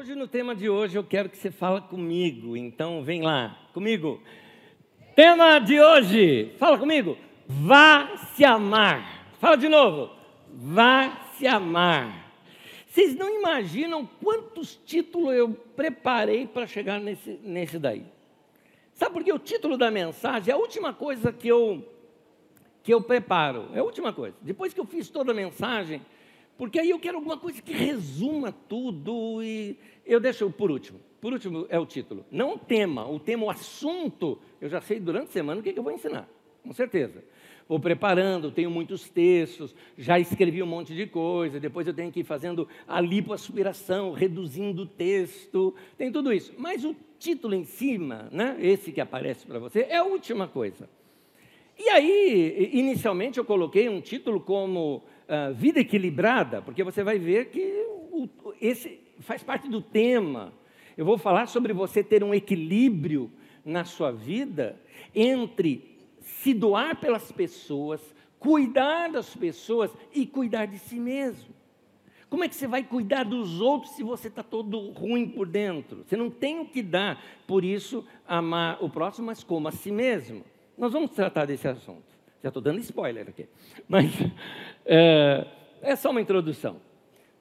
Hoje, no tema de hoje, eu quero que você fale comigo. Então, vem lá, comigo. Tema de hoje, fala comigo. Vá se amar. Fala de novo. Vá se amar. Vocês não imaginam quantos títulos eu preparei para chegar nesse, nesse daí. Sabe por que o título da mensagem é a última coisa que eu, que eu preparo? É a última coisa. Depois que eu fiz toda a mensagem, porque aí eu quero alguma coisa que resuma tudo e eu deixo por último. Por último é o título. Não o tema, o tema, o assunto, eu já sei durante a semana o que, é que eu vou ensinar, com certeza. Vou preparando, tenho muitos textos, já escrevi um monte de coisa, depois eu tenho que ir fazendo a lipoaspiração, reduzindo o texto, tem tudo isso. Mas o título em cima, né, esse que aparece para você, é a última coisa. E aí, inicialmente eu coloquei um título como uh, vida equilibrada, porque você vai ver que o, esse faz parte do tema. Eu vou falar sobre você ter um equilíbrio na sua vida entre se doar pelas pessoas, cuidar das pessoas e cuidar de si mesmo. Como é que você vai cuidar dos outros se você está todo ruim por dentro? Você não tem o que dar, por isso, amar o próximo, mas como a si mesmo. Nós vamos tratar desse assunto. Já estou dando spoiler aqui. Mas é, é só uma introdução.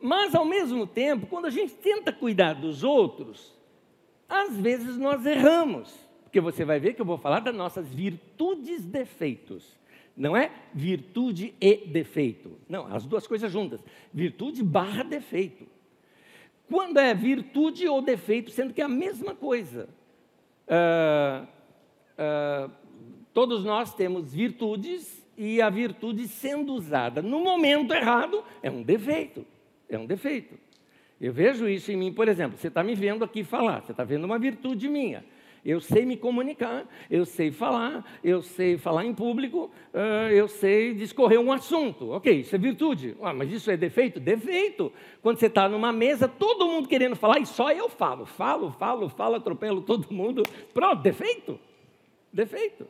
Mas, ao mesmo tempo, quando a gente tenta cuidar dos outros, às vezes nós erramos. Porque você vai ver que eu vou falar das nossas virtudes defeitos. Não é virtude e defeito. Não, as duas coisas juntas. Virtude barra defeito. Quando é virtude ou defeito, sendo que é a mesma coisa. Uh, uh, todos nós temos virtudes e a virtude sendo usada no momento errado é um defeito. É um defeito. Eu vejo isso em mim, por exemplo, você está me vendo aqui falar, você está vendo uma virtude minha. Eu sei me comunicar, eu sei falar, eu sei falar em público, eu sei discorrer um assunto. Ok, isso é virtude. Ah, mas isso é defeito? Defeito. Quando você está numa mesa, todo mundo querendo falar e só eu falo. Falo, falo, falo, atropelo todo mundo. Pronto, defeito. Defeito.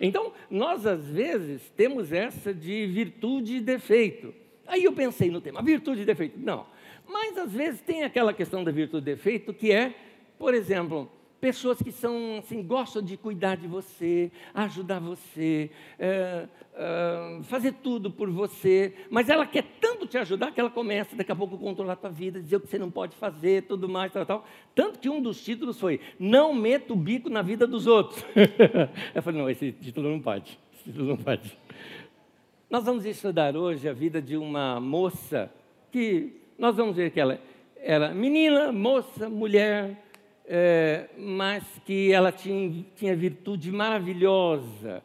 Então, nós às vezes temos essa de virtude e defeito. Aí eu pensei no tema, virtude e defeito. Não. Mas às vezes tem aquela questão da virtude e defeito que é, por exemplo, pessoas que são assim, gostam de cuidar de você, ajudar você, é, é, fazer tudo por você, mas ela quer tanto te ajudar que ela começa daqui a pouco a controlar a tua vida, dizer o que você não pode fazer, tudo mais, tal, tal. Tanto que um dos títulos foi Não meta o bico na vida dos outros. Eu falei, não, esse título não pode. Esse título não pode. Nós vamos estudar hoje a vida de uma moça que nós vamos ver que ela era menina, moça, mulher, é, mas que ela tinha, tinha virtude maravilhosa,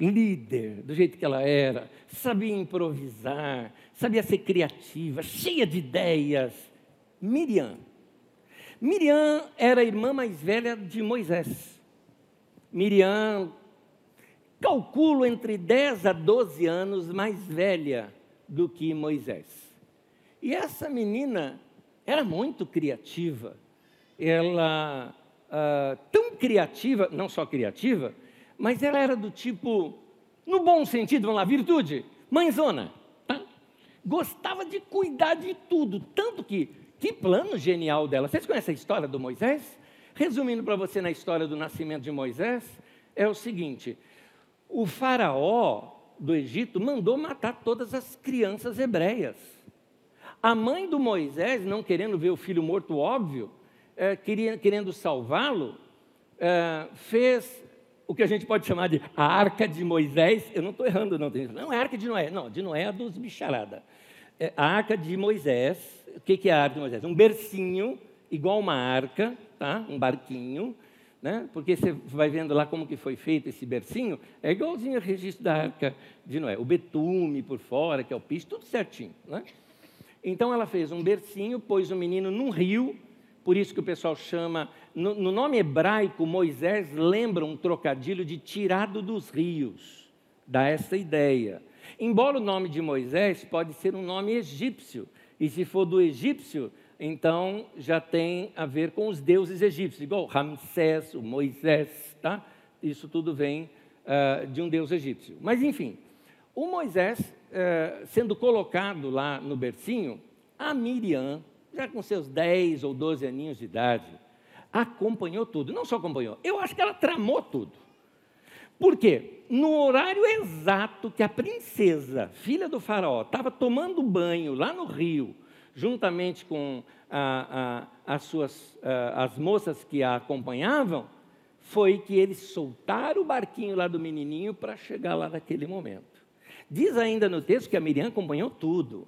líder, do jeito que ela era, sabia improvisar, sabia ser criativa, cheia de ideias. Miriam. Miriam era a irmã mais velha de Moisés. Miriam, calculo entre 10 a 12 anos mais velha do que Moisés. E essa menina era muito criativa ela uh, tão criativa, não só criativa, mas ela era do tipo, no bom sentido, vamos lá, virtude, mãezona, tá? Gostava de cuidar de tudo, tanto que, que plano genial dela. Vocês conhecem a história do Moisés? Resumindo para você na história do nascimento de Moisés, é o seguinte: o faraó do Egito mandou matar todas as crianças hebreias. A mãe do Moisés, não querendo ver o filho morto, óbvio, queria, querendo salvá-lo, é, fez o que a gente pode chamar de a arca de Moisés. Eu não estou errando, não. Não é a arca de Noé. Não, de Noé é dos bicharada. É a arca de Moisés. O que, que é a arca de Moisés? Um bercinho, igual uma arca, tá? um barquinho. Né? Porque você vai vendo lá como que foi feito esse bercinho, é igualzinho ao registro da arca de Noé. O betume por fora, que é o piso, tudo certinho. Né? Então ela fez um bercinho, pôs o menino num rio, por isso que o pessoal chama, no, no nome hebraico, Moisés lembra um trocadilho de tirado dos rios, dá essa ideia. Embora o nome de Moisés pode ser um nome egípcio, e se for do egípcio, então já tem a ver com os deuses egípcios, igual Ramsés, o Moisés, tá? Isso tudo vem uh, de um deus egípcio. Mas enfim, o Moisés uh, sendo colocado lá no bercinho, a Miriam já com seus 10 ou 12 aninhos de idade, acompanhou tudo. Não só acompanhou, eu acho que ela tramou tudo. Por quê? No horário exato que a princesa, filha do faraó, estava tomando banho lá no rio, juntamente com a, a, as suas a, as moças que a acompanhavam, foi que eles soltaram o barquinho lá do menininho para chegar lá naquele momento. Diz ainda no texto que a Miriam acompanhou tudo.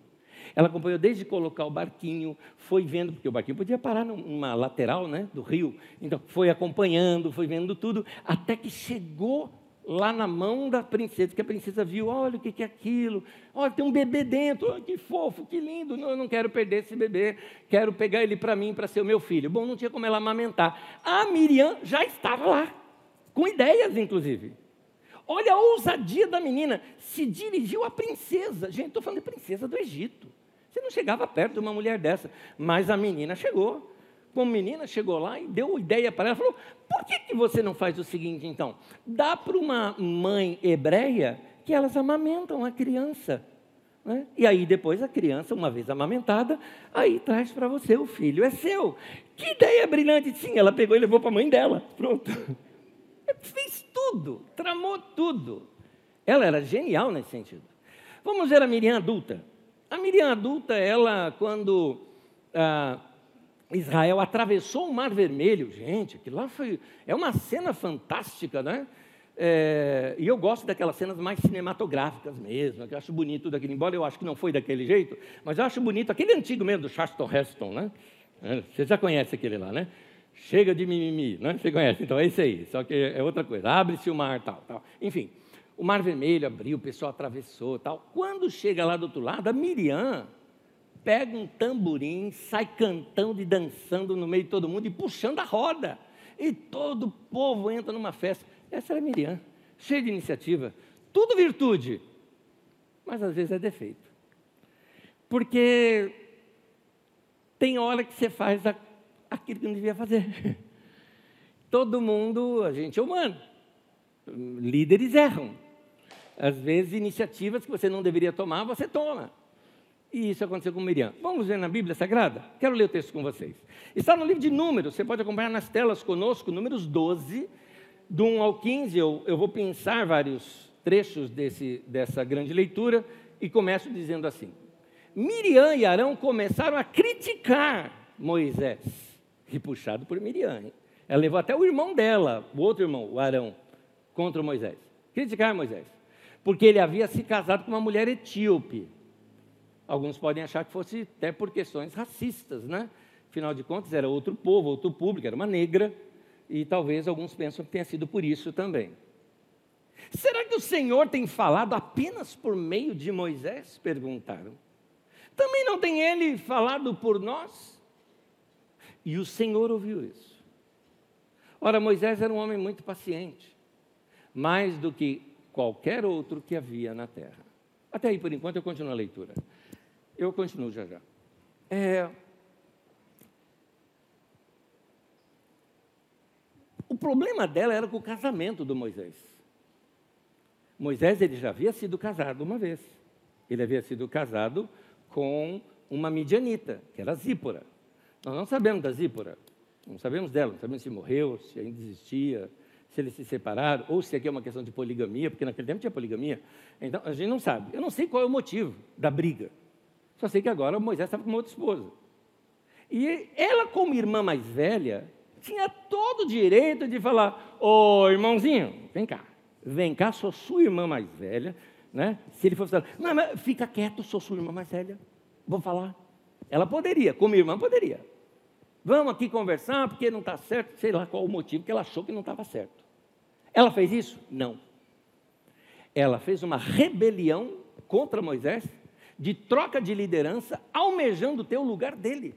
Ela acompanhou desde colocar o barquinho, foi vendo, porque o barquinho podia parar numa lateral né, do rio. Então, foi acompanhando, foi vendo tudo, até que chegou lá na mão da princesa, que a princesa viu, olha o que é aquilo, olha, tem um bebê dentro, olha, que fofo, que lindo, não, eu não quero perder esse bebê, quero pegar ele para mim, para ser o meu filho. Bom, não tinha como ela amamentar. A Miriam já estava lá, com ideias, inclusive. Olha a ousadia da menina, se dirigiu à princesa. Gente, estou falando de princesa do Egito. Você não chegava perto de uma mulher dessa, mas a menina chegou. Uma menina chegou lá e deu ideia para ela, falou: por que, que você não faz o seguinte então? Dá para uma mãe hebreia que elas amamentam a criança. Né? E aí depois a criança, uma vez amamentada, aí traz para você o filho, é seu. Que ideia brilhante! Sim, ela pegou e levou para a mãe dela. Pronto. Fez tudo, tramou tudo. Ela era genial nesse sentido. Vamos ver a Miriam adulta. A Miriam adulta, ela, quando ah, Israel atravessou o Mar Vermelho, gente, aquilo lá foi. É uma cena fantástica, né? É, e eu gosto daquelas cenas mais cinematográficas mesmo, que eu acho bonito daquele, embora eu acho que não foi daquele jeito, mas eu acho bonito aquele antigo mesmo do Charleston Heston, né? É, você já conhece aquele lá, né? Chega de mimimi, né? Você conhece, então é esse aí, só que é outra coisa. Abre-se o mar, tal, tal. Enfim, o Mar Vermelho abriu, o pessoal atravessou, tal. Quando chega lá do outro lado, a Miriam pega um tamborim, sai cantando e dançando no meio de todo mundo e puxando a roda. E todo o povo entra numa festa. Essa era a Miriam, cheia de iniciativa. Tudo virtude, mas às vezes é defeito. Porque tem hora que você faz aquilo que não devia fazer. Todo mundo, a gente é humano. Líderes erram. Às vezes, iniciativas que você não deveria tomar, você toma. E isso aconteceu com Miriam. Vamos ver na Bíblia Sagrada? Quero ler o texto com vocês. Está no livro de Números, você pode acompanhar nas telas conosco, Números 12, do 1 ao 15. Eu, eu vou pensar vários trechos desse, dessa grande leitura e começo dizendo assim: Miriam e Arão começaram a criticar Moisés, e puxado por Miriam. Hein? Ela levou até o irmão dela, o outro irmão, o Arão, contra Moisés. Criticar Moisés, porque ele havia se casado com uma mulher etíope. Alguns podem achar que fosse até por questões racistas, né? Afinal de contas, era outro povo, outro público, era uma negra, e talvez alguns pensam que tenha sido por isso também. Será que o Senhor tem falado apenas por meio de Moisés? Perguntaram. Também não tem ele falado por nós? E o Senhor ouviu isso. Ora, Moisés era um homem muito paciente, mais do que qualquer outro que havia na terra. Até aí, por enquanto, eu continuo a leitura. Eu continuo já já. É... O problema dela era com o casamento do Moisés. Moisés ele já havia sido casado uma vez. Ele havia sido casado com uma midianita, que era Zípora. Nós não sabemos da Zípora, não sabemos dela, não sabemos se morreu, se ainda existia, se eles se separaram, ou se aqui é uma questão de poligamia, porque naquele tempo tinha poligamia. Então, a gente não sabe. Eu não sei qual é o motivo da briga. Só sei que agora Moisés estava com uma outra esposa. E ela, como irmã mais velha, tinha todo o direito de falar: Ô irmãozinho, vem cá, vem cá, sou sua irmã mais velha. Né? Se ele fosse falar, não, mas fica quieto, sou sua irmã mais velha, vou falar. Ela poderia, como irmã, poderia. Vamos aqui conversar, porque não está certo, sei lá qual o motivo que ela achou que não estava certo. Ela fez isso? Não. Ela fez uma rebelião contra Moisés de troca de liderança, almejando ter o lugar dele.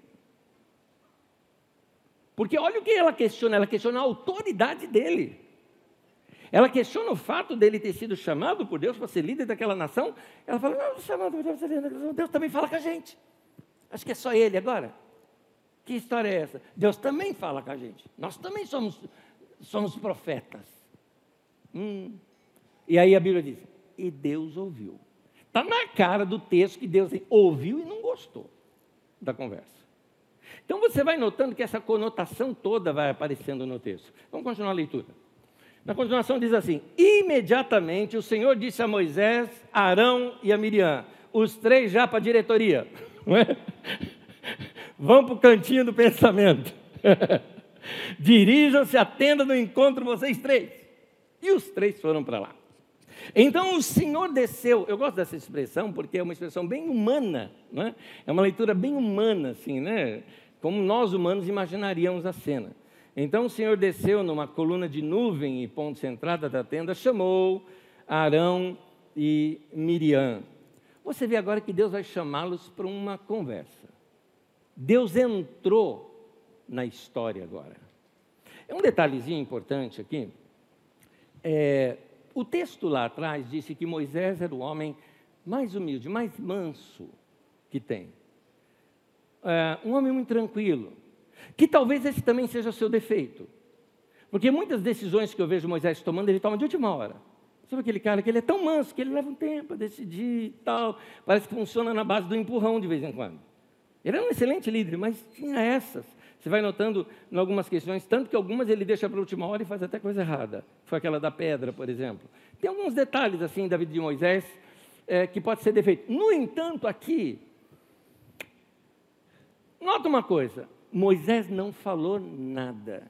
Porque olha o que ela questiona, ela questiona a autoridade dele. Ela questiona o fato dele ter sido chamado por Deus para ser líder daquela nação. Ela fala: Não, chamado por Deus Deus também fala com a gente. Acho que é só ele agora. Que história é essa? Deus também fala com a gente. Nós também somos, somos profetas. Hum. E aí a Bíblia diz: E Deus ouviu. Está na cara do texto que Deus ouviu e não gostou da conversa. Então você vai notando que essa conotação toda vai aparecendo no texto. Vamos continuar a leitura. Na continuação diz assim: Imediatamente o Senhor disse a Moisés, Arão e a Miriam, os três já para a diretoria, não é? Vão para o cantinho do pensamento. Dirijam-se à tenda do encontro, vocês três. E os três foram para lá. Então o Senhor desceu, eu gosto dessa expressão porque é uma expressão bem humana, não é? é uma leitura bem humana, assim, né? como nós humanos imaginaríamos a cena. Então o Senhor desceu numa coluna de nuvem e ponto centrada da tenda, chamou Arão e Miriam. Você vê agora que Deus vai chamá-los para uma conversa. Deus entrou na história agora. É um detalhezinho importante aqui. É, o texto lá atrás disse que Moisés era o homem mais humilde, mais manso que tem. É, um homem muito tranquilo. Que talvez esse também seja o seu defeito. Porque muitas decisões que eu vejo Moisés tomando, ele toma de última hora. Sabe aquele cara que ele é tão manso que ele leva um tempo a decidir e tal. Parece que funciona na base do empurrão de vez em quando. Ele é um excelente líder, mas tinha essas. Você vai notando em algumas questões, tanto que algumas ele deixa para a última hora e faz até coisa errada. Foi aquela da pedra, por exemplo. Tem alguns detalhes assim da vida de Moisés é, que pode ser defeito. No entanto, aqui, nota uma coisa: Moisés não falou nada.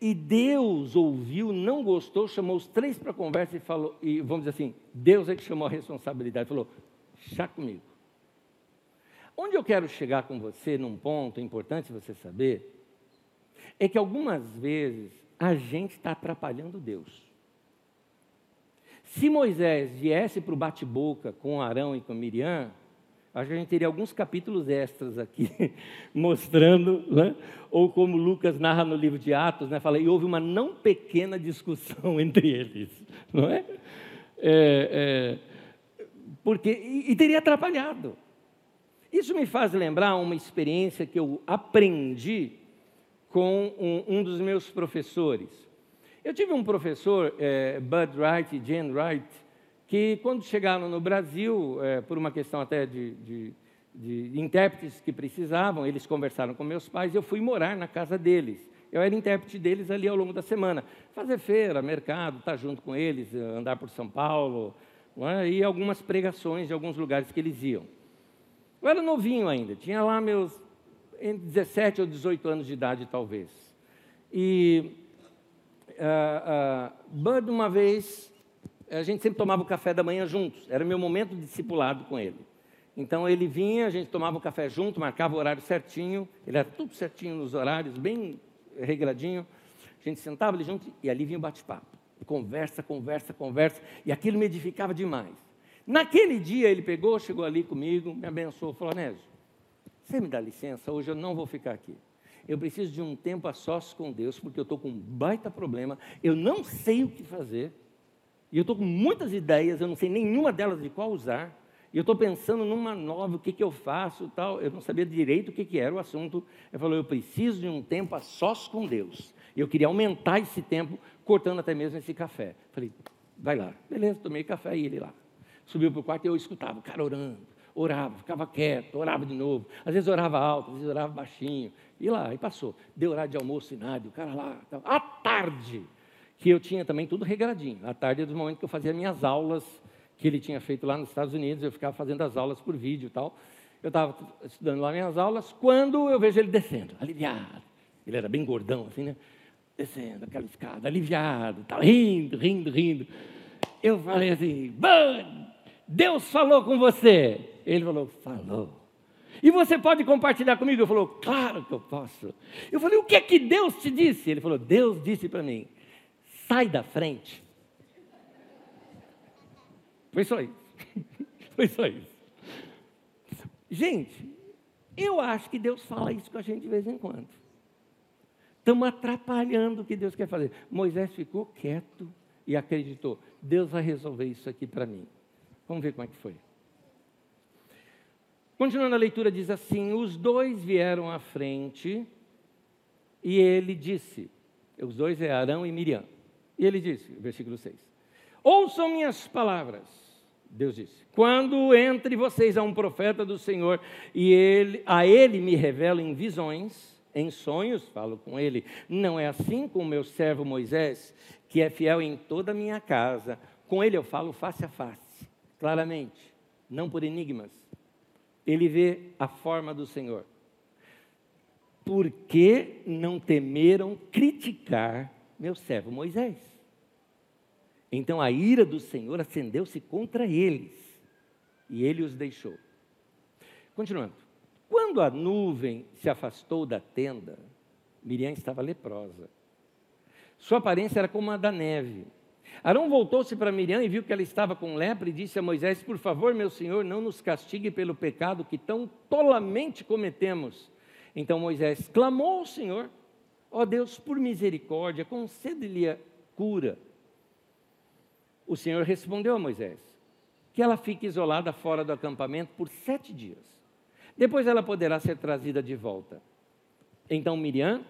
E Deus ouviu, não gostou, chamou os três para conversa e falou, e vamos dizer assim, Deus é que chamou a responsabilidade, falou, chá comigo. Onde eu quero chegar com você, num ponto importante você saber, é que algumas vezes a gente está atrapalhando Deus. Se Moisés viesse para o bate-boca com Arão e com Miriam, acho que a gente teria alguns capítulos extras aqui, mostrando, né? ou como Lucas narra no livro de Atos, né? fala, e houve uma não pequena discussão entre eles, não é? é, é porque, e, e teria atrapalhado. Isso me faz lembrar uma experiência que eu aprendi com um, um dos meus professores. Eu tive um professor, é, Bud Wright e Jane Wright, que quando chegaram no Brasil, é, por uma questão até de, de, de intérpretes que precisavam, eles conversaram com meus pais e eu fui morar na casa deles. Eu era intérprete deles ali ao longo da semana. Fazer feira, mercado, estar junto com eles, andar por São Paulo, é? e algumas pregações de alguns lugares que eles iam. Eu era novinho ainda, tinha lá meus entre 17 ou 18 anos de idade, talvez. E uh, uh, Bud, uma vez, a gente sempre tomava o café da manhã juntos, era meu momento discipulado com ele. Então ele vinha, a gente tomava o café junto, marcava o horário certinho, ele era tudo certinho nos horários, bem regradinho. A gente sentava ali junto e ali vinha o bate-papo. Conversa, conversa, conversa, e aquilo me edificava demais. Naquele dia ele pegou, chegou ali comigo, me abençoou, falou: Nésio, você me dá licença, hoje eu não vou ficar aqui. Eu preciso de um tempo a sós com Deus, porque eu estou com um baita problema, eu não sei o que fazer, e eu estou com muitas ideias, eu não sei nenhuma delas de qual usar, e eu estou pensando numa nova, o que, que eu faço tal. Eu não sabia direito o que, que era o assunto. Ele falou: eu preciso de um tempo a sós com Deus. E eu queria aumentar esse tempo, cortando até mesmo esse café. Falei, vai lá. Beleza, tomei café e ele lá subiu para o quarto e eu escutava o cara orando, orava, ficava quieto, orava de novo. Às vezes orava alto, às vezes orava baixinho. E lá, e passou. Deu horário de almoço e nada, o cara lá. À tarde, que eu tinha também tudo regradinho. À tarde é do momento que eu fazia minhas aulas, que ele tinha feito lá nos Estados Unidos, eu ficava fazendo as aulas por vídeo e tal. Eu estava estudando lá minhas aulas, quando eu vejo ele descendo, aliviado. Ele era bem gordão, assim, né? Descendo aquela escada, aliviado, tal, rindo, rindo, rindo. Eu falei assim, Bud, Deus falou com você. Ele falou, falou. E você pode compartilhar comigo? Ele falou, claro que eu posso. Eu falei, o que é que Deus te disse? Ele falou, Deus disse para mim, sai da frente. Foi só isso. Foi só isso. Gente, eu acho que Deus fala isso com a gente de vez em quando. Estamos atrapalhando o que Deus quer fazer. Moisés ficou quieto e acreditou: Deus vai resolver isso aqui para mim. Vamos ver como é que foi. Continuando a leitura, diz assim: Os dois vieram à frente e ele disse: Os dois é Arão e Miriam. E ele disse, versículo 6: Ouçam minhas palavras. Deus disse: Quando entre vocês há um profeta do Senhor e ele, a ele me revela em visões, em sonhos, falo com ele, não é assim com o meu servo Moisés, que é fiel em toda a minha casa. Com ele eu falo face a face, claramente, não por enigmas. Ele vê a forma do Senhor. Por que não temeram criticar meu servo Moisés? Então a ira do Senhor acendeu-se contra eles e ele os deixou. Continuando. Quando a nuvem se afastou da tenda, Miriam estava leprosa. Sua aparência era como a da neve. Arão voltou-se para Miriam e viu que ela estava com lepra e disse a Moisés: Por favor, meu senhor, não nos castigue pelo pecado que tão tolamente cometemos. Então Moisés clamou ao Senhor: Ó oh Deus, por misericórdia, concede-lhe cura. O Senhor respondeu a Moisés: Que ela fique isolada fora do acampamento por sete dias. Depois ela poderá ser trazida de volta. Então Miriam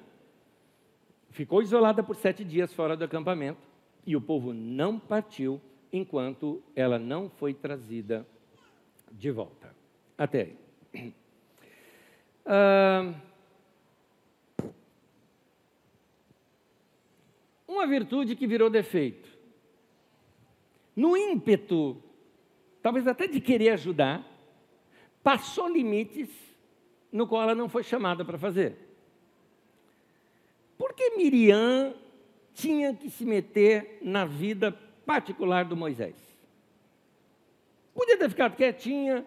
ficou isolada por sete dias fora do acampamento e o povo não partiu enquanto ela não foi trazida de volta. Até aí. Ah, uma virtude que virou defeito. No ímpeto, talvez até de querer ajudar, passou limites no qual ela não foi chamada para fazer. Por que Miriam tinha que se meter na vida particular do Moisés? Podia ter ficado quietinha,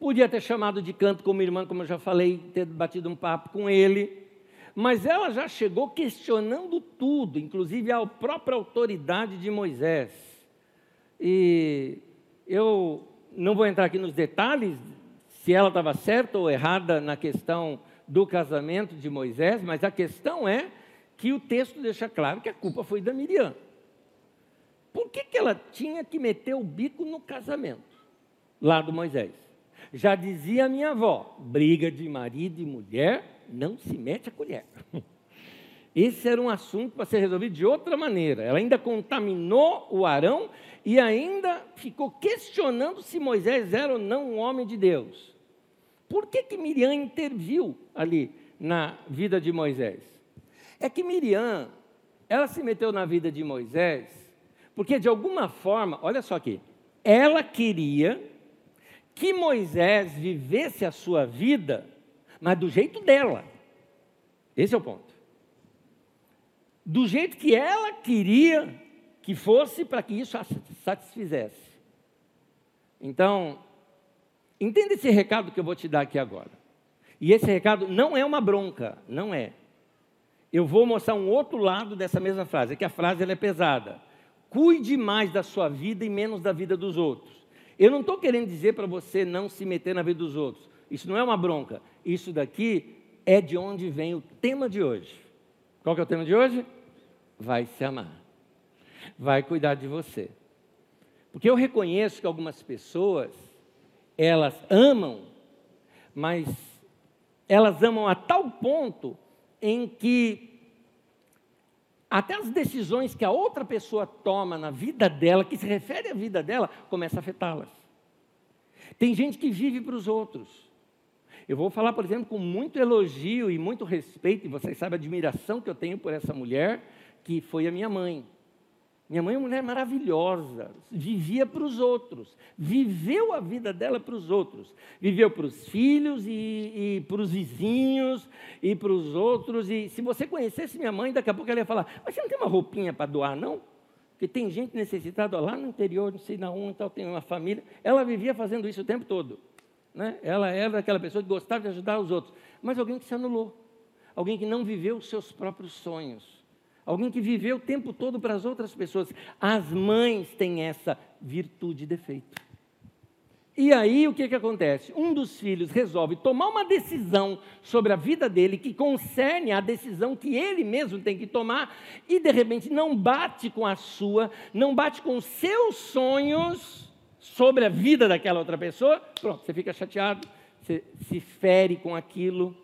podia ter chamado de canto como irmã, como eu já falei, ter batido um papo com ele, mas ela já chegou questionando tudo, inclusive a própria autoridade de Moisés. E eu não vou entrar aqui nos detalhes se ela estava certa ou errada na questão do casamento de Moisés, mas a questão é que o texto deixa claro que a culpa foi da Miriam. Por que, que ela tinha que meter o bico no casamento lá do Moisés? Já dizia a minha avó: briga de marido e mulher, não se mete a colher. Esse era um assunto para ser resolvido de outra maneira. Ela ainda contaminou o Arão e ainda ficou questionando se Moisés era ou não um homem de Deus. Por que, que Miriam interviu ali na vida de Moisés? É que Miriam, ela se meteu na vida de Moisés, porque de alguma forma, olha só aqui, ela queria que Moisés vivesse a sua vida, mas do jeito dela. Esse é o ponto. Do jeito que ela queria que fosse para que isso a satisfizesse. Então, entenda esse recado que eu vou te dar aqui agora. E esse recado não é uma bronca, não é. Eu vou mostrar um outro lado dessa mesma frase, é que a frase é pesada. Cuide mais da sua vida e menos da vida dos outros. Eu não estou querendo dizer para você não se meter na vida dos outros. Isso não é uma bronca. Isso daqui é de onde vem o tema de hoje. Qual que é o tema de hoje? Vai se amar. Vai cuidar de você. Porque eu reconheço que algumas pessoas, elas amam, mas elas amam a tal ponto em que até as decisões que a outra pessoa toma na vida dela, que se refere à vida dela, começa a afetá-las. Tem gente que vive para os outros. Eu vou falar, por exemplo, com muito elogio e muito respeito, e vocês sabem a admiração que eu tenho por essa mulher, que foi a minha mãe. Minha mãe é uma mulher maravilhosa, vivia para os outros, viveu a vida dela para os outros, viveu para os filhos e, e para os vizinhos e para os outros. E se você conhecesse minha mãe, daqui a pouco ela ia falar: Mas você não tem uma roupinha para doar, não? Porque tem gente necessitada lá no interior, não sei na onde, tal, tem uma família. Ela vivia fazendo isso o tempo todo. Né? Ela era aquela pessoa que gostava de ajudar os outros, mas alguém que se anulou, alguém que não viveu os seus próprios sonhos alguém que viveu o tempo todo para as outras pessoas. As mães têm essa virtude e defeito. E aí o que, que acontece? Um dos filhos resolve tomar uma decisão sobre a vida dele que concerne a decisão que ele mesmo tem que tomar e de repente não bate com a sua, não bate com os seus sonhos sobre a vida daquela outra pessoa. Pronto, você fica chateado, você se fere com aquilo.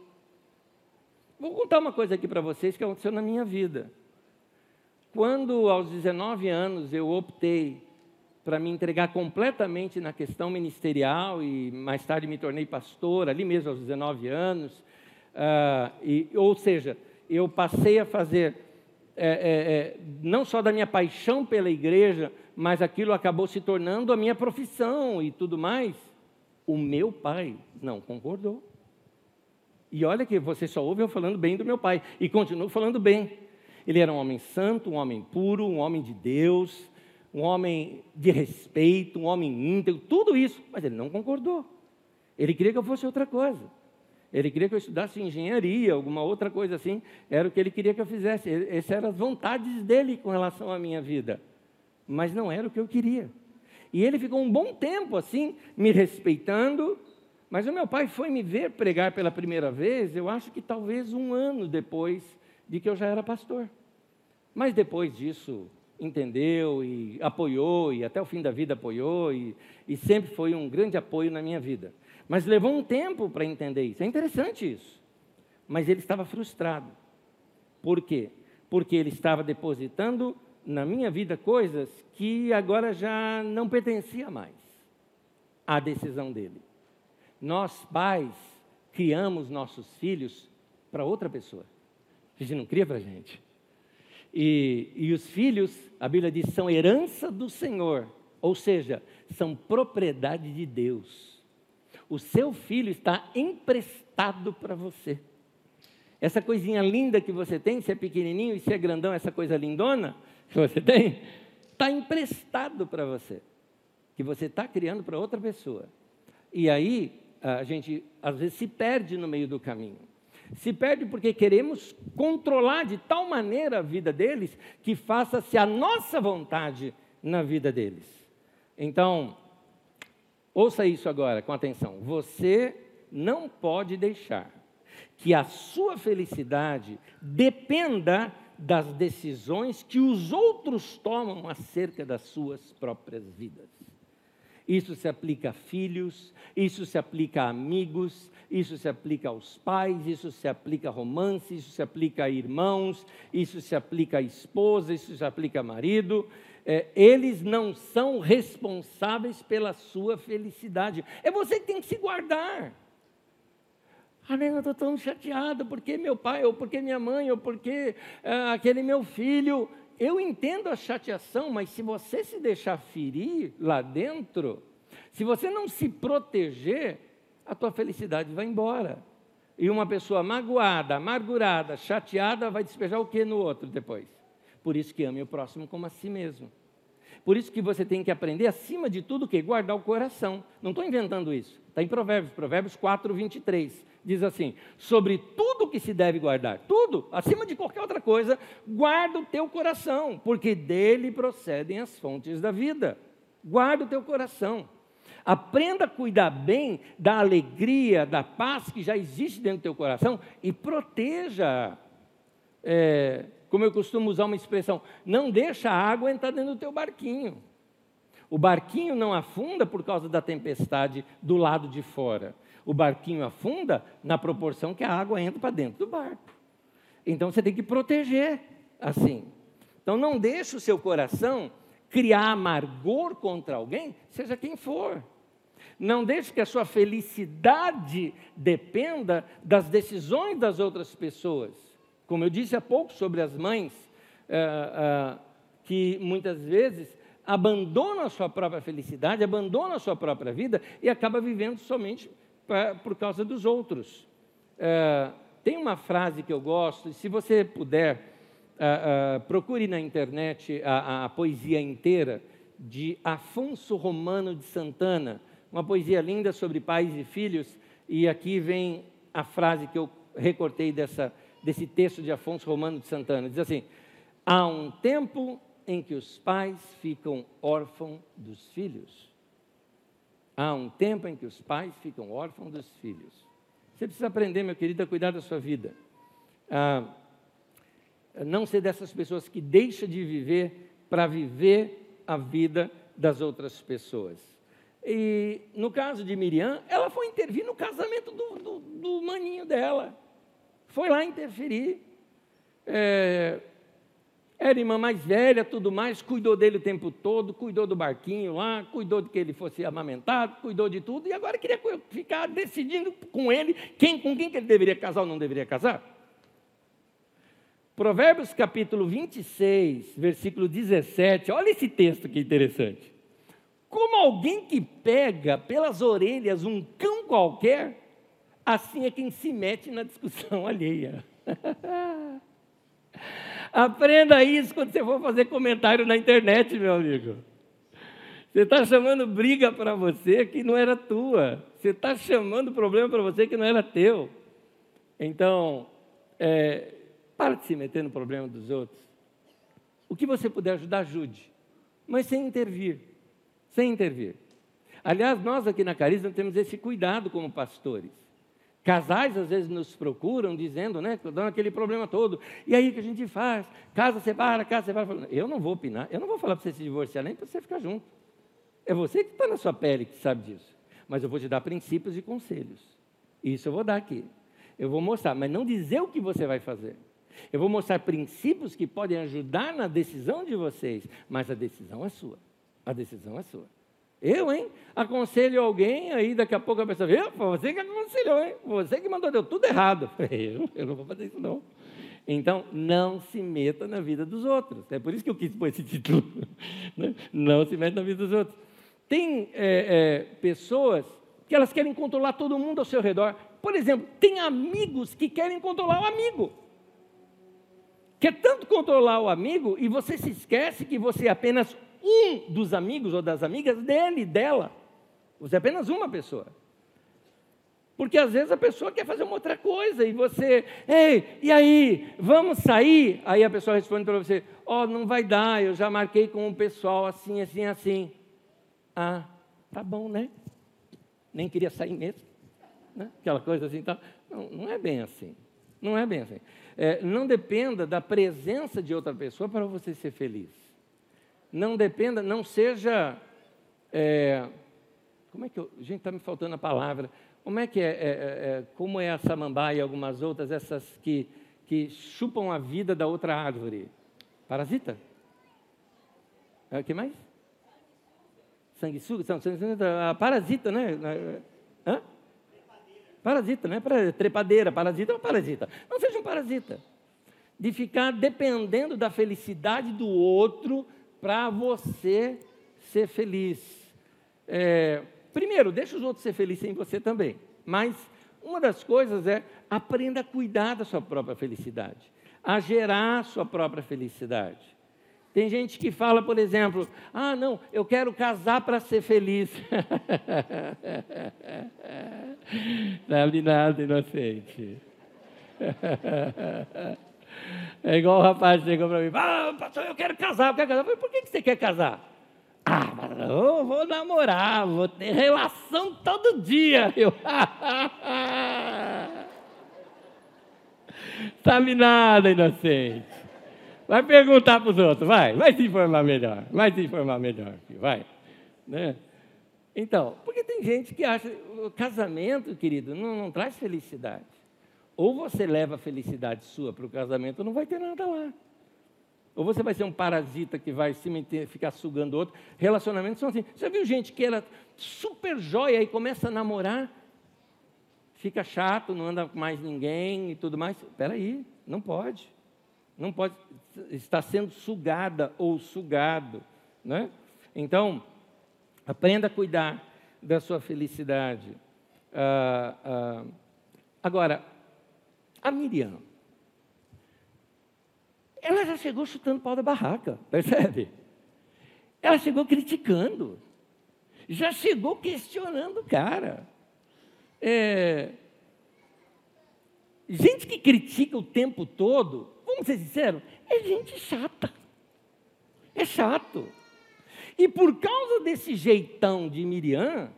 Vou contar uma coisa aqui para vocês que aconteceu na minha vida. Quando, aos 19 anos, eu optei para me entregar completamente na questão ministerial e mais tarde me tornei pastor, ali mesmo aos 19 anos. Uh, e, ou seja, eu passei a fazer é, é, não só da minha paixão pela igreja, mas aquilo acabou se tornando a minha profissão e tudo mais. O meu pai não concordou. E olha que você só ouve eu falando bem do meu pai, e continuo falando bem. Ele era um homem santo, um homem puro, um homem de Deus, um homem de respeito, um homem íntegro, tudo isso, mas ele não concordou. Ele queria que eu fosse outra coisa. Ele queria que eu estudasse engenharia, alguma outra coisa assim, era o que ele queria que eu fizesse. Essas eram as vontades dele com relação à minha vida. Mas não era o que eu queria. E ele ficou um bom tempo assim, me respeitando, mas o meu pai foi me ver pregar pela primeira vez, eu acho que talvez um ano depois de que eu já era pastor. Mas depois disso, entendeu e apoiou, e até o fim da vida apoiou, e, e sempre foi um grande apoio na minha vida. Mas levou um tempo para entender isso. É interessante isso. Mas ele estava frustrado. Por quê? Porque ele estava depositando na minha vida coisas que agora já não pertencia mais à decisão dele. Nós, pais, criamos nossos filhos para outra pessoa. A gente não cria para a gente. E, e os filhos, a Bíblia diz, são herança do Senhor, ou seja, são propriedade de Deus. O seu filho está emprestado para você. Essa coisinha linda que você tem, se é pequenininho e se é grandão, essa coisa lindona que você tem, está emprestado para você, que você está criando para outra pessoa. E aí a gente às vezes se perde no meio do caminho. Se perde porque queremos controlar de tal maneira a vida deles que faça-se a nossa vontade na vida deles. Então, ouça isso agora com atenção. Você não pode deixar que a sua felicidade dependa das decisões que os outros tomam acerca das suas próprias vidas. Isso se aplica a filhos, isso se aplica a amigos, isso se aplica aos pais, isso se aplica a romance, isso se aplica a irmãos, isso se aplica a esposa, isso se aplica a marido. É, eles não são responsáveis pela sua felicidade. É você que tem que se guardar. Ah, eu estou tão chateado porque meu pai, ou porque minha mãe, ou porque ah, aquele meu filho. Eu entendo a chateação, mas se você se deixar ferir lá dentro, se você não se proteger, a tua felicidade vai embora. E uma pessoa magoada, amargurada, chateada, vai despejar o que no outro depois? Por isso que ame o próximo como a si mesmo. Por isso que você tem que aprender, acima de tudo, que guardar o coração. Não estou inventando isso. Está em Provérbios, Provérbios 4, 23. Diz assim: sobre tudo que se deve guardar, tudo, acima de qualquer outra coisa, guarda o teu coração, porque dele procedem as fontes da vida. Guarda o teu coração. Aprenda a cuidar bem da alegria, da paz que já existe dentro do teu coração e proteja. É, como eu costumo usar uma expressão, não deixa a água entrar dentro do teu barquinho. O barquinho não afunda por causa da tempestade do lado de fora. O barquinho afunda na proporção que a água entra para dentro do barco. Então você tem que proteger assim. Então não deixe o seu coração criar amargor contra alguém, seja quem for. Não deixe que a sua felicidade dependa das decisões das outras pessoas. Como eu disse há pouco sobre as mães, uh, uh, que muitas vezes abandonam a sua própria felicidade, abandonam a sua própria vida e acaba vivendo somente pra, por causa dos outros. Uh, tem uma frase que eu gosto, e se você puder, procure na internet a, a poesia inteira de Afonso Romano de Santana uma poesia linda sobre pais e filhos, e aqui vem a frase que eu recortei dessa, desse texto de Afonso Romano de Santana. Diz assim: Há um tempo em que os pais ficam órfãos dos filhos. Há um tempo em que os pais ficam órfãos dos filhos. Você precisa aprender, meu querido, a cuidar da sua vida. Ah, não ser dessas pessoas que deixam de viver para viver a vida das outras pessoas. E no caso de Miriam, ela foi intervir no casamento do, do, do maninho dela. Foi lá interferir. É, Era irmã mais velha, tudo mais, cuidou dele o tempo todo, cuidou do barquinho lá, cuidou de que ele fosse amamentado, cuidou de tudo, e agora queria ficar decidindo com ele quem, com quem que ele deveria casar ou não deveria casar. Provérbios capítulo 26, versículo 17, olha esse texto que interessante. Como alguém que pega pelas orelhas um cão qualquer, assim é quem se mete na discussão alheia. Aprenda isso quando você for fazer comentário na internet, meu amigo. Você está chamando briga para você que não era tua. Você está chamando problema para você que não era teu. Então, é, para de se meter no problema dos outros. O que você puder ajudar, ajude. Mas sem intervir. Sem intervir. Aliás, nós aqui na Carisma temos esse cuidado como pastores. Casais às vezes nos procuram dizendo, né, dando aquele problema todo. E aí o que a gente faz? Casa separa, casa separa. Eu não vou opinar, eu não vou falar para você se divorciar nem para você ficar junto. É você que está na sua pele que sabe disso. Mas eu vou te dar princípios e conselhos. Isso eu vou dar aqui. Eu vou mostrar, mas não dizer o que você vai fazer. Eu vou mostrar princípios que podem ajudar na decisão de vocês, mas a decisão é sua. A decisão é sua. Eu, hein? Aconselho alguém, aí daqui a pouco a pessoa vê, você que aconselhou, hein? Você que mandou, deu tudo errado. Eu, eu não vou fazer isso, não. Então, não se meta na vida dos outros. É por isso que eu quis pôr esse título. Né? Não se meta na vida dos outros. Tem é, é, pessoas que elas querem controlar todo mundo ao seu redor. Por exemplo, tem amigos que querem controlar o amigo. Quer tanto controlar o amigo e você se esquece que você é apenas um dos amigos ou das amigas dele, dela. Você é apenas uma pessoa. Porque às vezes a pessoa quer fazer uma outra coisa e você, ei, e aí, vamos sair? Aí a pessoa responde para você: Ó, oh, não vai dar, eu já marquei com o pessoal assim, assim, assim. Ah, tá bom, né? Nem queria sair mesmo. Né? Aquela coisa assim, tá? não, não é bem assim. Não é bem assim. É, não dependa da presença de outra pessoa para você ser feliz não dependa, não seja. É, como é que eu. Gente, está me faltando a palavra. Como é que é, é, é, é, como é a samambaia e algumas outras, essas que, que chupam a vida da outra árvore? Parasita? É, o que mais? Sanguessuga? A parasita, né? Hã? Parasita, né? Trepadeira, parasita é parasita. Não seja um parasita. De ficar dependendo da felicidade do outro para você ser feliz. É, primeiro, deixa os outros ser felizes sem você também. Mas uma das coisas é aprenda a cuidar da sua própria felicidade, a gerar a sua própria felicidade. Tem gente que fala, por exemplo, ah, não, eu quero casar para ser feliz. Sabe nada, inocente. É igual o rapaz chegou para mim, ah, pastor, eu quero casar, eu quero casar. Eu falei, por que você quer casar? Ah, eu vou namorar, vou ter relação todo dia. Eu, sabe nada, inocente. Vai perguntar para os outros, vai, vai se informar melhor, vai se informar melhor, vai. Né? Então, porque tem gente que acha o casamento, querido, não, não traz felicidade. Ou você leva a felicidade sua para o casamento, ou não vai ter nada lá. Ou você vai ser um parasita que vai se meter, ficar sugando outro. Relacionamentos são assim. Você viu gente que era super jóia e começa a namorar, fica chato, não anda com mais ninguém e tudo mais. Espera aí, não pode. Não pode estar sendo sugada ou sugado. Né? Então, aprenda a cuidar da sua felicidade. Ah, ah, agora, a Miriam, ela já chegou chutando pau da barraca, percebe? Ela chegou criticando, já chegou questionando o cara. É... Gente que critica o tempo todo, vamos ser sinceros, é gente chata. É chato. E por causa desse jeitão de Miriam,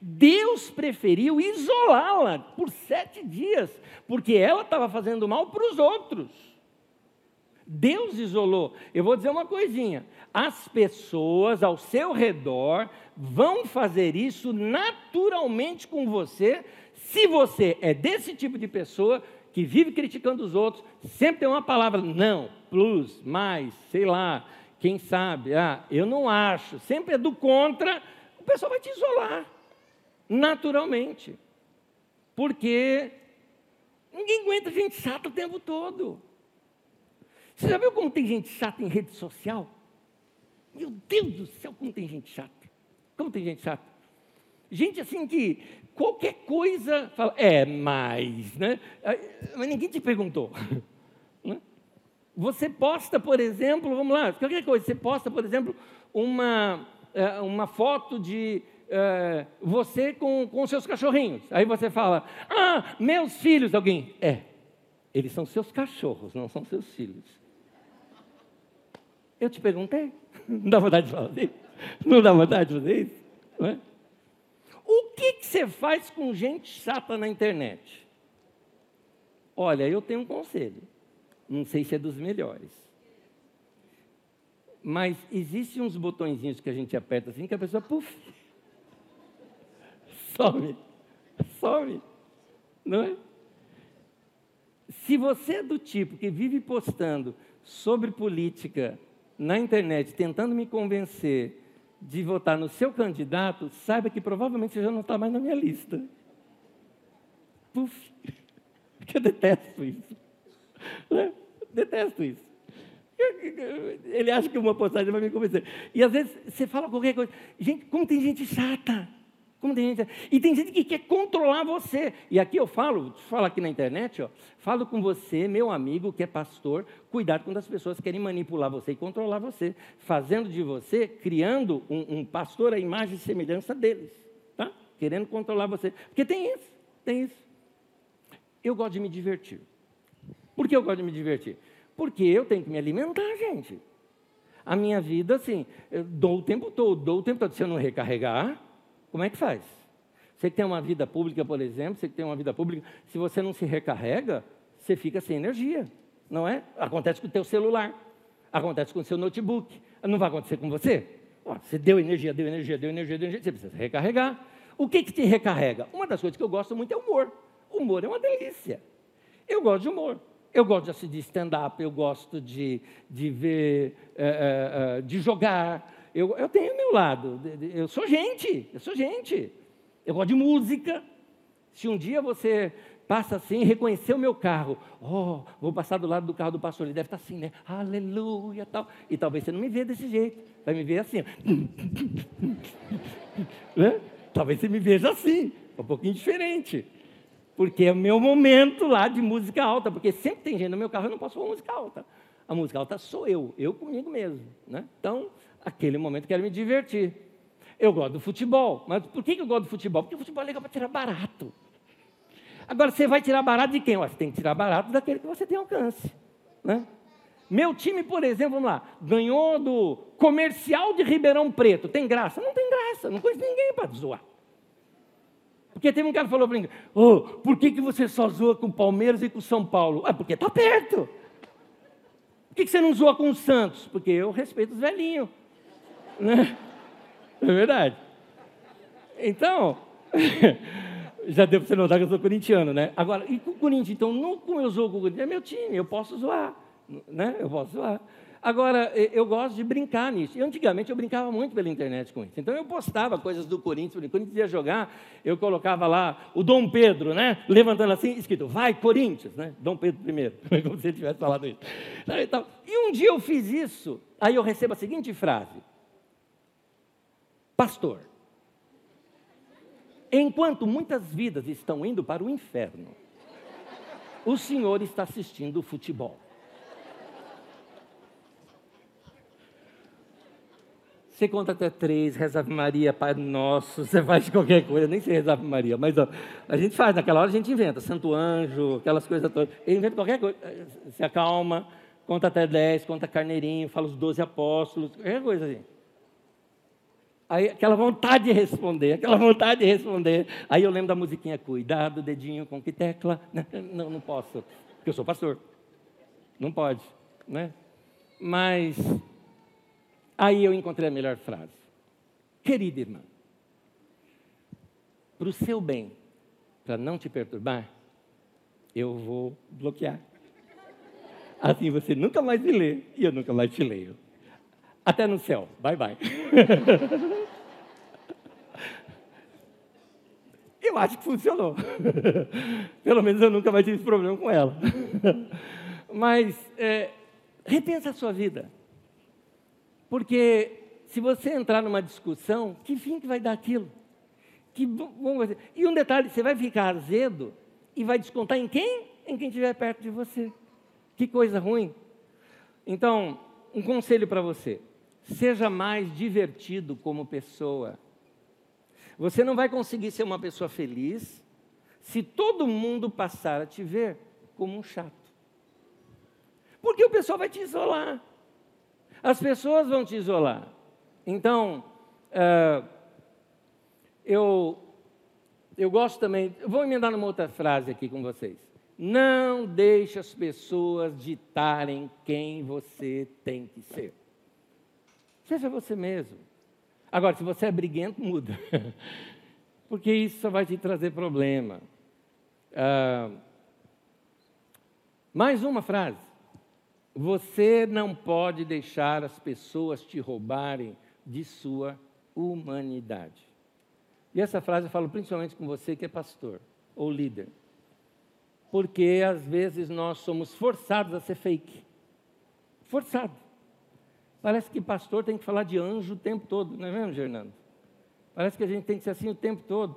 Deus preferiu isolá-la por sete dias, porque ela estava fazendo mal para os outros. Deus isolou. Eu vou dizer uma coisinha: as pessoas ao seu redor vão fazer isso naturalmente com você, se você é desse tipo de pessoa que vive criticando os outros, sempre tem uma palavra não, plus, mais, sei lá, quem sabe, ah, eu não acho, sempre é do contra, o pessoal vai te isolar, naturalmente. Porque ninguém aguenta gente chata o tempo todo. Você já viu como tem gente chata em rede social? Meu Deus do céu, como tem gente chata. Como tem gente chata. Gente assim que qualquer coisa fala, é mais, né? Mas ninguém te perguntou. Né? Você posta, por exemplo, vamos lá, qualquer coisa, você posta, por exemplo, uma, é, uma foto de é, você com, com seus cachorrinhos. Aí você fala, ah, meus filhos, alguém. É, eles são seus cachorros, não são seus filhos. Eu te perguntei. Não dá vontade de fazer isso? Não dá vontade de fazer isso? Não é? O que, que você faz com gente chata na internet? Olha, eu tenho um conselho. Não sei se é dos melhores. Mas existem uns botõezinhos que a gente aperta assim que a pessoa, puf, some. Some. Não é? Se você é do tipo que vive postando sobre política na internet, tentando me convencer de votar no seu candidato, saiba que provavelmente você já não está mais na minha lista. Puf, eu detesto isso. Né? Detesto isso. Ele acha que uma postagem vai me convencer. E às vezes você fala qualquer coisa. Gente, como tem gente chata. Como tem gente... E tem gente que quer controlar você. E aqui eu falo, falo aqui na internet, ó, falo com você, meu amigo que é pastor, cuidado quando as pessoas querem manipular você e controlar você, fazendo de você, criando um, um pastor à imagem e semelhança deles, tá? Querendo controlar você. Porque tem isso, tem isso. Eu gosto de me divertir. Por que eu gosto de me divertir? Porque eu tenho que me alimentar, gente. A minha vida, assim, dou o tempo todo, dou o tempo todo. Se eu não recarregar, como é que faz? Você que tem uma vida pública, por exemplo, você que tem uma vida pública, se você não se recarrega, você fica sem energia, não é? Acontece com o teu celular, acontece com o seu notebook, não vai acontecer com você? Você deu energia, deu energia, deu energia, deu energia, você precisa recarregar. O que, que te recarrega? Uma das coisas que eu gosto muito é humor. Humor é uma delícia. Eu gosto de humor. Eu gosto de assistir stand-up, eu gosto de, de ver, é, é, de jogar, eu, eu tenho meu lado. Eu sou gente, eu sou gente. Eu gosto de música. Se um dia você passa assim reconhecer o meu carro, oh, vou passar do lado do carro do pastor, ele deve estar assim, né? Aleluia, tal. E talvez você não me veja desse jeito, vai me ver assim. né? Talvez você me veja assim, um pouquinho diferente. Porque é o meu momento lá de música alta, porque sempre tem gente no meu carro, eu não posso pôr música alta. A música alta sou eu, eu comigo mesmo. Né? Então, aquele momento quero me divertir. Eu gosto do futebol, mas por que eu gosto do futebol? Porque o futebol é legal para tirar barato. Agora, você vai tirar barato de quem? Você tem que tirar barato daquele que você tem alcance. Né? Meu time, por exemplo, vamos lá, ganhou do comercial de Ribeirão Preto. Tem graça? Não tem graça, não conheço ninguém para zoar. Porque teve um cara que falou para mim, oh, por que, que você só zoa com o Palmeiras e com o São Paulo? Ah, porque está perto. Por que, que você não zoa com o Santos? Porque eu respeito os velhinhos. Né? É verdade. Então, já deu para você notar que eu sou corintiano, né? Agora, e com o Corinthians? Então, não como eu zoo com o Corinthians, é meu time, eu posso zoar, né? Eu posso zoar. Agora, eu gosto de brincar nisso. E antigamente eu brincava muito pela internet com isso. Então eu postava coisas do Corinthians. Quando ia jogar, eu colocava lá o Dom Pedro, né? Levantando assim, escrito, vai Corinthians, né? Dom Pedro I, como se ele tivesse falado isso. E um dia eu fiz isso, aí eu recebo a seguinte frase: Pastor, enquanto muitas vidas estão indo para o inferno, o senhor está assistindo futebol. Você conta até três, reza Ave Maria, Pai Nosso, você faz qualquer coisa, nem sei rezar Ave Maria, mas ó, a gente faz, naquela hora a gente inventa, Santo Anjo, aquelas coisas todas. Inventa qualquer coisa, se acalma, conta até dez, conta carneirinho, fala os doze apóstolos, qualquer coisa assim. Aí, aquela vontade de responder, aquela vontade de responder. Aí eu lembro da musiquinha, cuidado, dedinho com que tecla. Não, não posso, porque eu sou pastor. Não pode, né? Mas Aí eu encontrei a melhor frase. Querida irmã, para o seu bem, para não te perturbar, eu vou bloquear. Assim você nunca mais me lê e eu nunca mais te leio. Até no céu. Bye, bye. Eu acho que funcionou. Pelo menos eu nunca mais tive problema com ela. Mas é, repensa a sua vida. Porque se você entrar numa discussão, que fim que vai dar aquilo? Que bom vai ser. E um detalhe, você vai ficar azedo e vai descontar em quem? Em quem estiver perto de você. Que coisa ruim. Então, um conselho para você: seja mais divertido como pessoa. Você não vai conseguir ser uma pessoa feliz se todo mundo passar a te ver como um chato. Porque o pessoal vai te isolar. As pessoas vão te isolar. Então, uh, eu, eu gosto também, eu vou emendar numa outra frase aqui com vocês. Não deixe as pessoas ditarem quem você tem que ser. Seja você mesmo. Agora, se você é briguento, muda. Porque isso só vai te trazer problema. Uh, mais uma frase. Você não pode deixar as pessoas te roubarem de sua humanidade. E essa frase eu falo principalmente com você que é pastor ou líder porque às vezes nós somos forçados a ser fake. Forçado. Parece que pastor tem que falar de anjo o tempo todo, não é mesmo, Fernando? Parece que a gente tem que ser assim o tempo todo.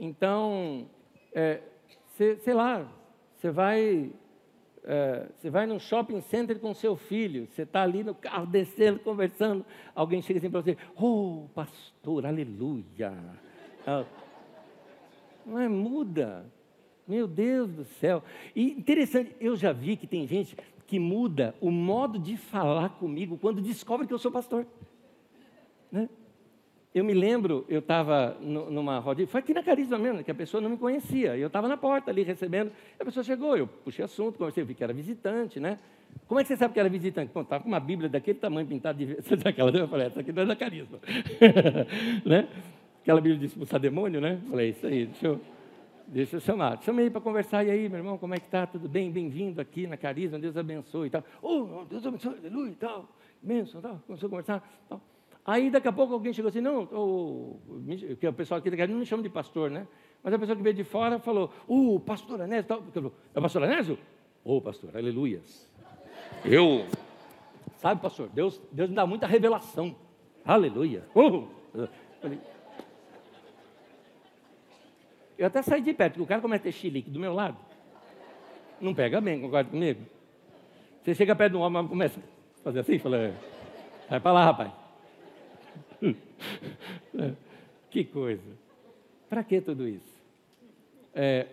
Então, é, cê, sei lá, você vai, é, você vai num shopping center com seu filho, você está ali no carro descendo, conversando, alguém chega assim para você, oh, pastor, aleluia. Ah, não é muda. Meu Deus do céu. E interessante, eu já vi que tem gente que muda o modo de falar comigo quando descobre que eu sou pastor. Né? Eu me lembro, eu estava numa rodinha, foi aqui na Carisma mesmo, que a pessoa não me conhecia. Eu estava na porta ali recebendo, a pessoa chegou, eu puxei assunto, conversei, eu vi que era visitante, né? Como é que você sabe que era visitante? Bom, estava com uma Bíblia daquele tamanho pintada de daquela, eu falei, essa aqui não é da Carisma. né? Aquela Bíblia de expulsar demônio, né? Falei, isso aí, deixa eu Deixa eu chamar. Chamei para conversar. E aí, meu irmão, como é que está? Tudo bem? Bem-vindo aqui na Carisma. Deus abençoe e tal. Oh, Deus abençoe, aleluia e tal. Bênção e tal. Começou a conversar. Tal. Aí, daqui a pouco, alguém chegou assim, não, oh, que o pessoal aqui da Carisma não me chama de pastor, né? Mas a pessoa que veio de fora falou, o oh, pastor Anésio, tal. é o pastor Anésio? Ô, oh, pastor, aleluias. Eu, sabe, pastor, Deus, Deus me dá muita revelação. Aleluia. Oh. Falei, eu até saí de perto, porque o cara começa a ter chilique do meu lado. Não pega bem, concorda comigo? Você chega perto de um homem, começa a fazer assim, fala, é, vai para lá, rapaz. que coisa. Para que tudo isso? É,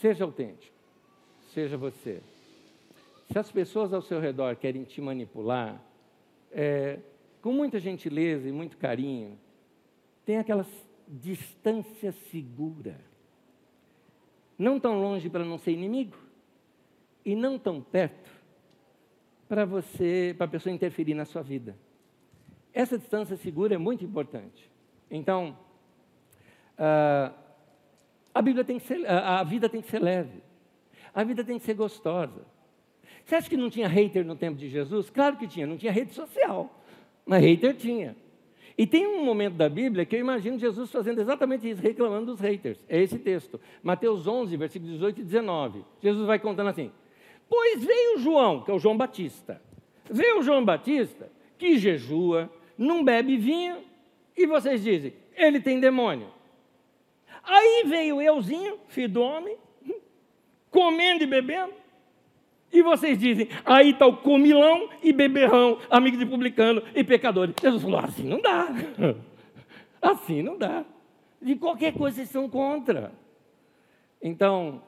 seja autêntico. Seja você. Se as pessoas ao seu redor querem te manipular, é, com muita gentileza e muito carinho, tem aquelas distância segura. Não tão longe para não ser inimigo, e não tão perto para você, para a pessoa interferir na sua vida. Essa distância segura é muito importante. Então, uh, a Bíblia tem que ser, a, a vida tem que ser leve, a vida tem que ser gostosa. Você acha que não tinha hater no tempo de Jesus? Claro que tinha, não tinha rede social, mas hater tinha. E tem um momento da Bíblia que eu imagino Jesus fazendo exatamente isso, reclamando dos haters. É esse texto. Mateus 11, versículos 18 e 19. Jesus vai contando assim: Pois veio João, que é o João Batista. Veio o João Batista, que jejua, não bebe vinho, e vocês dizem, ele tem demônio. Aí veio euzinho, filho do homem, comendo e bebendo. E vocês dizem, aí está o comilão e beberrão, amigo de publicano e pecador. Jesus falou, assim não dá. Assim não dá. De qualquer coisa vocês são contra. Então,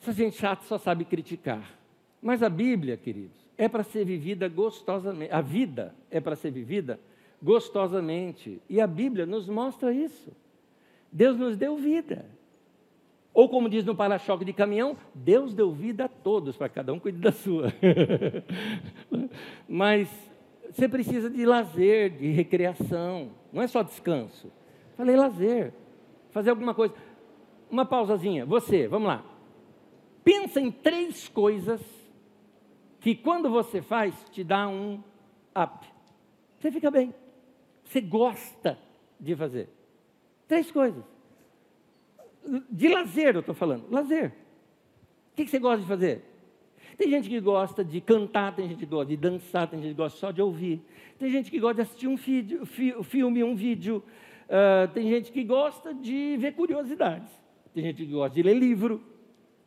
essa gente chata só sabe criticar. Mas a Bíblia, queridos, é para ser vivida gostosamente. A vida é para ser vivida gostosamente. E a Bíblia nos mostra isso. Deus nos deu vida. Ou como diz no para-choque de caminhão, Deus deu vida a todos, para cada um cuide da sua. Mas você precisa de lazer, de recreação, não é só descanso. Falei lazer, fazer alguma coisa. uma pausazinha. Você, vamos lá. Pensa em três coisas que quando você faz te dá um up. Você fica bem. Você gosta de fazer. Três coisas. De lazer, eu estou falando. Lazer. O que você gosta de fazer? Tem gente que gosta de cantar, tem gente que gosta de dançar, tem gente que gosta só de ouvir. Tem gente que gosta de assistir um vídeo, filme, um vídeo. Uh, tem gente que gosta de ver curiosidades. Tem gente que gosta de ler livro.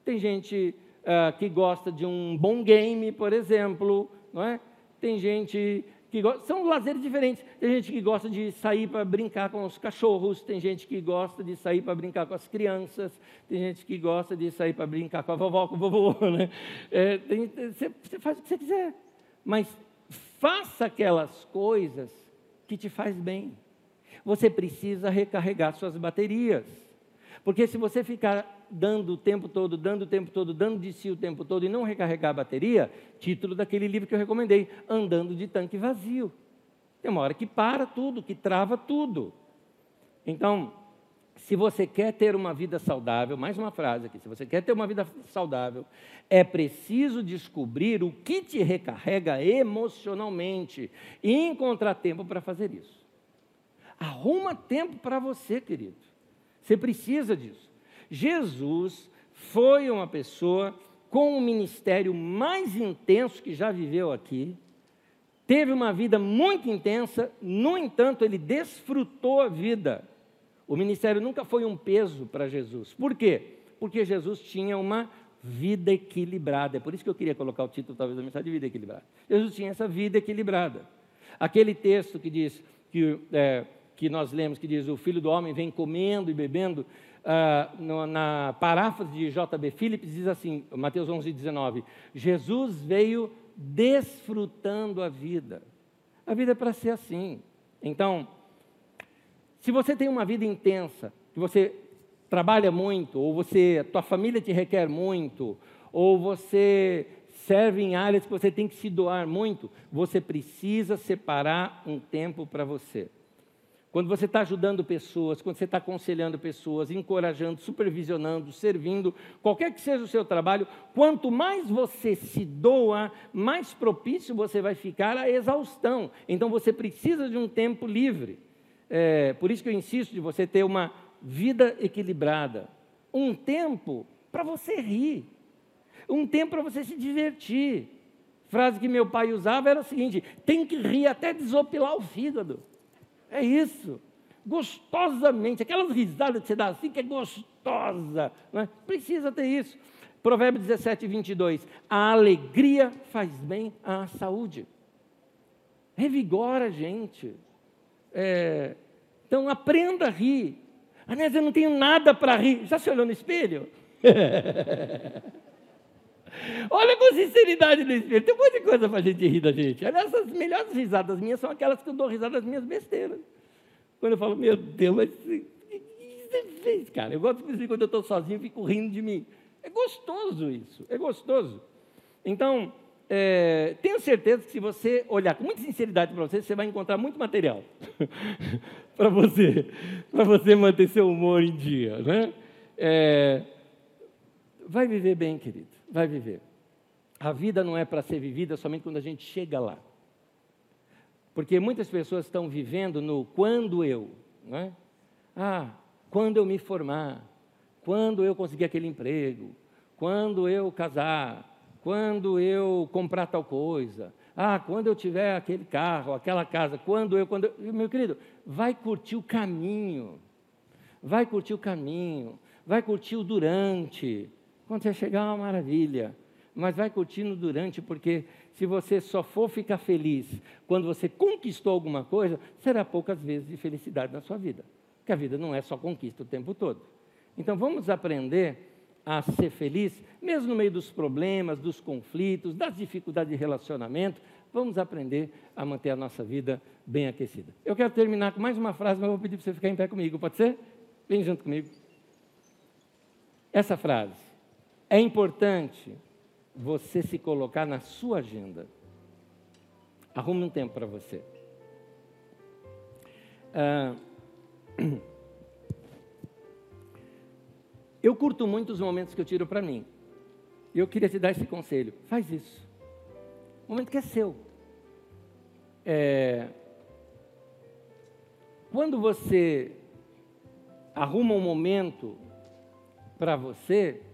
Tem gente uh, que gosta de um bom game, por exemplo. Não é? Tem gente que são lazeres diferentes. Tem gente que gosta de sair para brincar com os cachorros, tem gente que gosta de sair para brincar com as crianças, tem gente que gosta de sair para brincar com a vovó, com o vovô. Né? É, tem, você, você faz o que você quiser, mas faça aquelas coisas que te faz bem. Você precisa recarregar suas baterias. Porque se você ficar dando o tempo todo, dando o tempo todo, dando de si o tempo todo e não recarregar a bateria, título daquele livro que eu recomendei, Andando de Tanque Vazio. Tem uma hora que para tudo, que trava tudo. Então, se você quer ter uma vida saudável, mais uma frase aqui, se você quer ter uma vida saudável, é preciso descobrir o que te recarrega emocionalmente e encontrar tempo para fazer isso. Arruma tempo para você, querido. Você precisa disso. Jesus foi uma pessoa com o ministério mais intenso que já viveu aqui, teve uma vida muito intensa, no entanto, ele desfrutou a vida. O ministério nunca foi um peso para Jesus. Por quê? Porque Jesus tinha uma vida equilibrada. É por isso que eu queria colocar o título, talvez, da mensagem de vida equilibrada. Jesus tinha essa vida equilibrada. Aquele texto que diz, que, é, que nós lemos, que diz: O filho do homem vem comendo e bebendo uh, na paráfrase de J.B. Phillips, diz assim, Mateus 11, 19: Jesus veio desfrutando a vida. A vida é para ser assim. Então, se você tem uma vida intensa, que você trabalha muito, ou você, tua família te requer muito, ou você serve em áreas que você tem que se doar muito, você precisa separar um tempo para você. Quando você está ajudando pessoas, quando você está aconselhando pessoas, encorajando, supervisionando, servindo, qualquer que seja o seu trabalho, quanto mais você se doa, mais propício você vai ficar à exaustão. Então você precisa de um tempo livre. É, por isso que eu insisto de você ter uma vida equilibrada. Um tempo para você rir. Um tempo para você se divertir. Frase que meu pai usava era a seguinte: tem que rir até desopilar o fígado. É isso. Gostosamente, aquelas risadas que você dá assim, que é gostosa. Né? Precisa ter isso. Provérbio 17, 22. A alegria faz bem à saúde. Revigora a gente. É, então aprenda a rir. Anés, eu não tenho nada para rir. Já se olhou no espelho? Olha com sinceridade no espelho. Tem um monte de coisa para a gente rir da gente. Aliás, as melhores risadas minhas são aquelas que eu dou risada das minhas besteiras. Quando eu falo, meu Deus, mas o que você fez, cara? Eu gosto de quando eu estou sozinho, eu fico rindo de mim. É gostoso isso, é gostoso. Então, é, tenho certeza que se você olhar com muita sinceridade para você, você vai encontrar muito material para você, para você manter seu humor em dia, né? É, vai viver bem, querido vai viver. A vida não é para ser vivida somente quando a gente chega lá. Porque muitas pessoas estão vivendo no quando eu. É? Ah, quando eu me formar, quando eu conseguir aquele emprego, quando eu casar, quando eu comprar tal coisa, ah, quando eu tiver aquele carro, aquela casa, quando eu, quando eu... Meu querido, vai curtir o caminho, vai curtir o caminho, vai curtir o durante, quando você chegar, é uma maravilha. Mas vai curtindo durante, porque se você só for ficar feliz quando você conquistou alguma coisa, será poucas vezes de felicidade na sua vida. Porque a vida não é só conquista o tempo todo. Então vamos aprender a ser feliz, mesmo no meio dos problemas, dos conflitos, das dificuldades de relacionamento, vamos aprender a manter a nossa vida bem aquecida. Eu quero terminar com mais uma frase, mas vou pedir para você ficar em pé comigo, pode ser? Vem junto comigo. Essa frase. É importante você se colocar na sua agenda. Arrume um tempo para você. Ah, curto muito os momentos que eu tiro para mim. E eu queria te dar esse conselho: faz isso. momento que é seu. É... Quando você arruma um momento para você,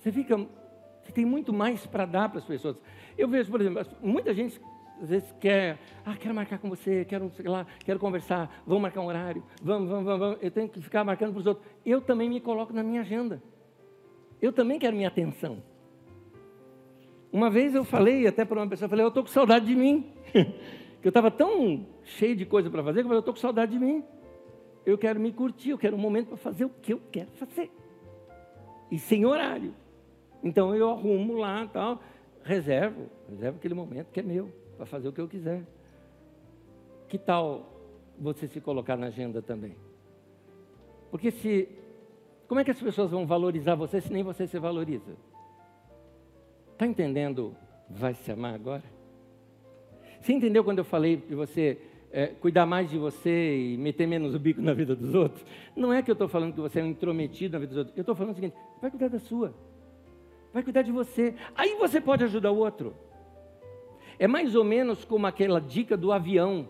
você fica, você tem muito mais para dar para as pessoas. Eu vejo, por exemplo, muita gente às vezes quer, ah, quero marcar com você, quero sei lá, quero conversar, vamos marcar um horário, vamos, vamos, vamos, vamos. Eu tenho que ficar marcando para os outros. Eu também me coloco na minha agenda. Eu também quero minha atenção. Uma vez eu falei até para uma pessoa, falei, eu estou com saudade de mim. que eu estava tão cheio de coisa para fazer, que eu falei, eu estou com saudade de mim. Eu quero me curtir, eu quero um momento para fazer o que eu quero fazer. E sem horário. Então eu arrumo lá tal, reservo, reservo aquele momento que é meu para fazer o que eu quiser. Que tal você se colocar na agenda também? Porque se. Como é que as pessoas vão valorizar você se nem você se valoriza? Está entendendo? Vai se amar agora? Você entendeu quando eu falei de você é, cuidar mais de você e meter menos o bico na vida dos outros? Não é que eu estou falando que você é um intrometido na vida dos outros. Eu estou falando o seguinte: vai cuidar da sua. Vai cuidar de você. Aí você pode ajudar o outro. É mais ou menos como aquela dica do avião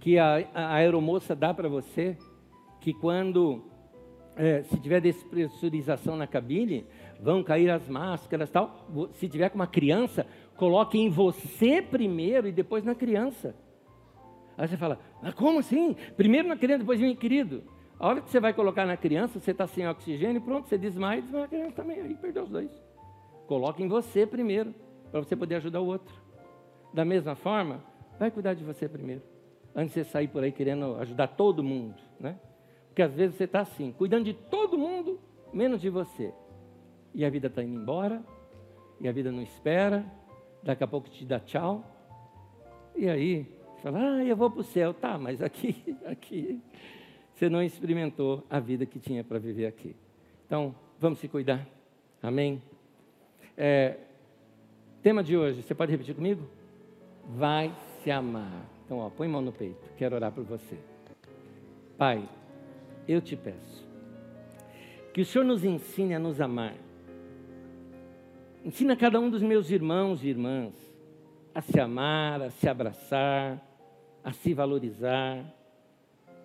que a, a aeromoça dá para você, que quando é, se tiver despressurização na cabine, vão cair as máscaras tal. Se tiver com uma criança, coloque em você primeiro e depois na criança. Aí você fala, mas como assim? Primeiro na criança, depois em querido. A hora que você vai colocar na criança, você está sem oxigênio, pronto, você desmaia e desmaia a criança também. Aí perdeu os dois. Coloque em você primeiro, para você poder ajudar o outro. Da mesma forma, vai cuidar de você primeiro. Antes de você sair por aí querendo ajudar todo mundo, né? Porque às vezes você está assim, cuidando de todo mundo, menos de você. E a vida está indo embora, e a vida não espera, daqui a pouco te dá tchau. E aí, você fala, ah, eu vou para o céu. Tá, mas aqui, aqui, você não experimentou a vida que tinha para viver aqui. Então, vamos se cuidar. Amém? É, tema de hoje, você pode repetir comigo? vai se amar. Então, ó, põe mão no peito. Quero orar por você. Pai, eu te peço que o Senhor nos ensine a nos amar. Ensina cada um dos meus irmãos e irmãs a se amar, a se abraçar, a se valorizar.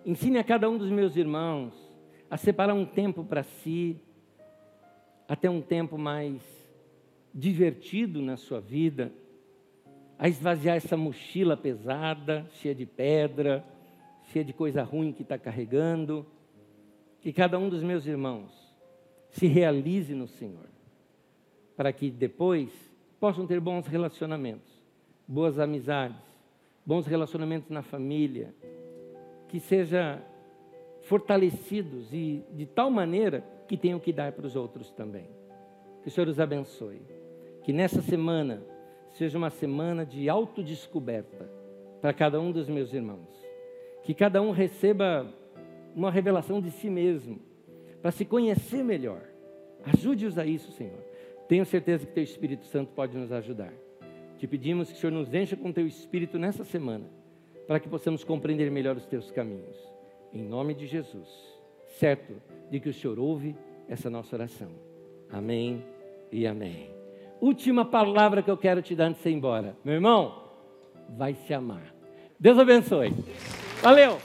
Ensine a cada um dos meus irmãos a separar um tempo para si, até um tempo mais divertido na sua vida a esvaziar essa mochila pesada, cheia de pedra, cheia de coisa ruim que está carregando. Que cada um dos meus irmãos se realize no Senhor, para que depois possam ter bons relacionamentos, boas amizades, bons relacionamentos na família, que seja fortalecidos e de tal maneira que tenham que dar para os outros também. Que o Senhor os abençoe. Que nessa semana seja uma semana de autodescoberta para cada um dos meus irmãos. Que cada um receba uma revelação de si mesmo, para se conhecer melhor. Ajude-os a isso, Senhor. Tenho certeza que Teu Espírito Santo pode nos ajudar. Te pedimos que o Senhor nos encha com Teu Espírito nessa semana, para que possamos compreender melhor os Teus caminhos. Em nome de Jesus. Certo de que o Senhor ouve essa nossa oração. Amém e amém última palavra que eu quero te dar antes de ir embora. Meu irmão, vai se amar. Deus abençoe. Valeu!